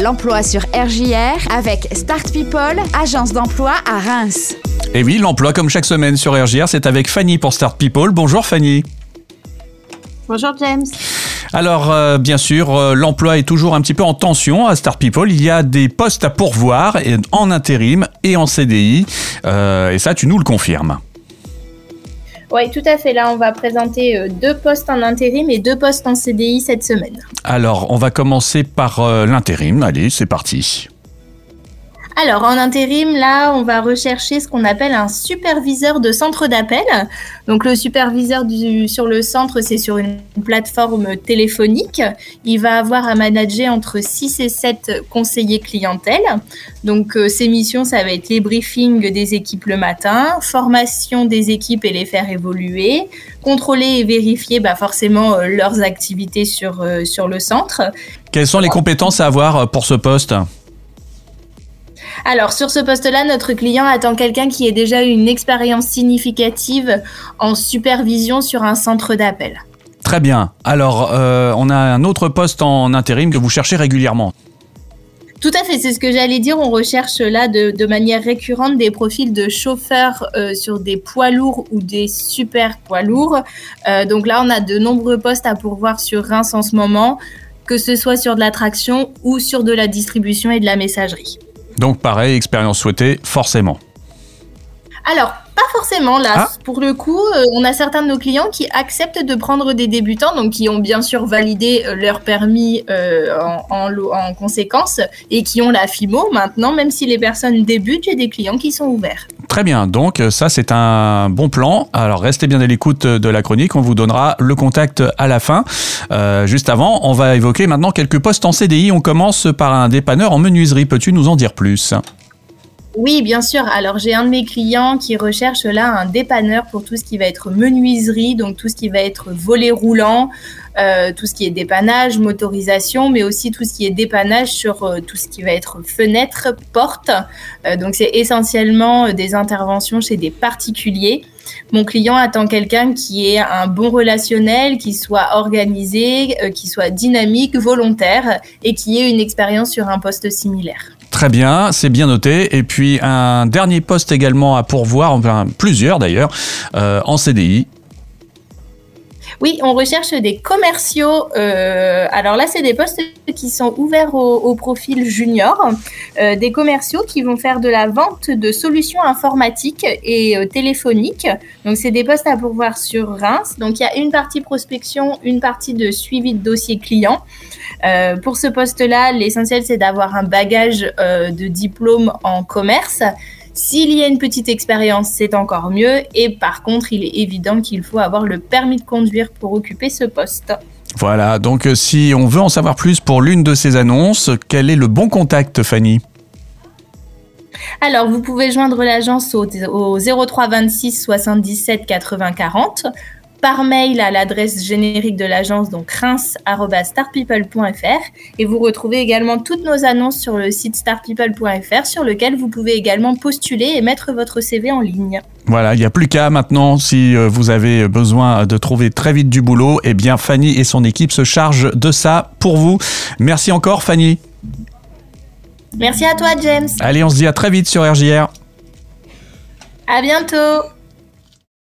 l'emploi sur RJR avec Start People, agence d'emploi à Reims. Et oui, l'emploi comme chaque semaine sur RJR, c'est avec Fanny pour Start People. Bonjour Fanny. Bonjour James. Alors, euh, bien sûr, euh, l'emploi est toujours un petit peu en tension à Start People. Il y a des postes à pourvoir en intérim et en CDI. Euh, et ça, tu nous le confirmes. Oui, tout à fait. Là, on va présenter euh, deux postes en intérim et deux postes en CDI cette semaine. Alors, on va commencer par euh, l'intérim. Allez, c'est parti. Alors, en intérim, là, on va rechercher ce qu'on appelle un superviseur de centre d'appel. Donc, le superviseur du, sur le centre, c'est sur une plateforme téléphonique. Il va avoir à manager entre 6 et 7 conseillers clientèle. Donc, euh, ses missions, ça va être les briefings des équipes le matin, formation des équipes et les faire évoluer, contrôler et vérifier bah, forcément euh, leurs activités sur, euh, sur le centre. Quelles sont les compétences à avoir pour ce poste? Alors, sur ce poste-là, notre client attend quelqu'un qui ait déjà eu une expérience significative en supervision sur un centre d'appel. Très bien. Alors, euh, on a un autre poste en intérim que vous cherchez régulièrement. Tout à fait, c'est ce que j'allais dire. On recherche là de, manière récurrente des profils de chauffeurs euh, sur des poids lourds ou des super poids lourds. Euh, donc là, on a de nombreux postes à pourvoir sur Reims en ce moment, que ce soit sur de l'attraction ou sur de la distribution et de la messagerie. Donc pareil, expérience souhaitée, forcément. Alors, pas forcément là. Ah. Pour le coup, euh, on a certains de nos clients qui acceptent de prendre des débutants, donc qui ont bien sûr validé euh, leur permis euh, en, en, conséquence et qui ont la FIMO. Maintenant, même si les personnes débutent, j'ai des clients qui sont ouverts. Très bien, donc ça c'est un bon plan. Alors restez bien à l'écoute de la chronique, on vous donnera le contact à la fin. Euh, juste avant, on va évoquer maintenant quelques postes en CDI. On commence par un dépanneur en menuiserie. Peux-tu nous en dire plus? Oui, bien sûr. Alors, j'ai un de mes clients qui recherche là un dépanneur pour tout ce qui va être menuiserie, donc tout ce qui va être volet roulant, euh, tout ce qui est dépannage, motorisation, mais aussi tout ce qui est dépannage sur euh, tout ce qui va être fenêtre, porte. Euh, donc, c'est essentiellement des interventions chez des particuliers. Mon client attend quelqu'un qui ait un bon relationnel, qui soit organisé, qui soit dynamique, volontaire et qui ait une expérience sur un poste similaire. Très bien, c'est bien noté. Et puis un dernier poste également à pourvoir, enfin plusieurs d'ailleurs, en CDI. Oui, on recherche des commerciaux. Euh, alors là, c'est des postes qui sont ouverts au, profil junior, euh, des commerciaux qui vont faire de la vente de solutions informatiques et téléphoniques. Donc, c'est des postes à pourvoir sur Reims. Donc, il y a une partie prospection, une partie de suivi de dossier client. Euh, pour ce poste-là, l'essentiel, c'est d'avoir un bagage euh, de diplôme en commerce. S'il y a une petite expérience, c'est encore mieux. Et par contre, il est évident qu'il faut avoir le permis de conduire pour occuper ce poste. Voilà, donc euh, si on veut en savoir plus pour l'une de ces annonces, quel est le bon contact, Fanny? Alors, vous pouvez joindre l'agence au, au 03 26 77 80 40 par mail à l'adresse générique de l'agence, donc reims.startpeople.fr. Et vous retrouvez également toutes nos annonces sur le site startpeople.fr, sur lequel vous pouvez également postuler et mettre votre CV en ligne. Voilà, il n'y a plus qu'à maintenant, si euh, vous avez besoin de trouver très vite du boulot, eh bien Fanny et son équipe se chargent de ça pour vous. Merci encore Fanny. Merci à toi James. Allez, on se dit à très vite sur RJR. À bientôt.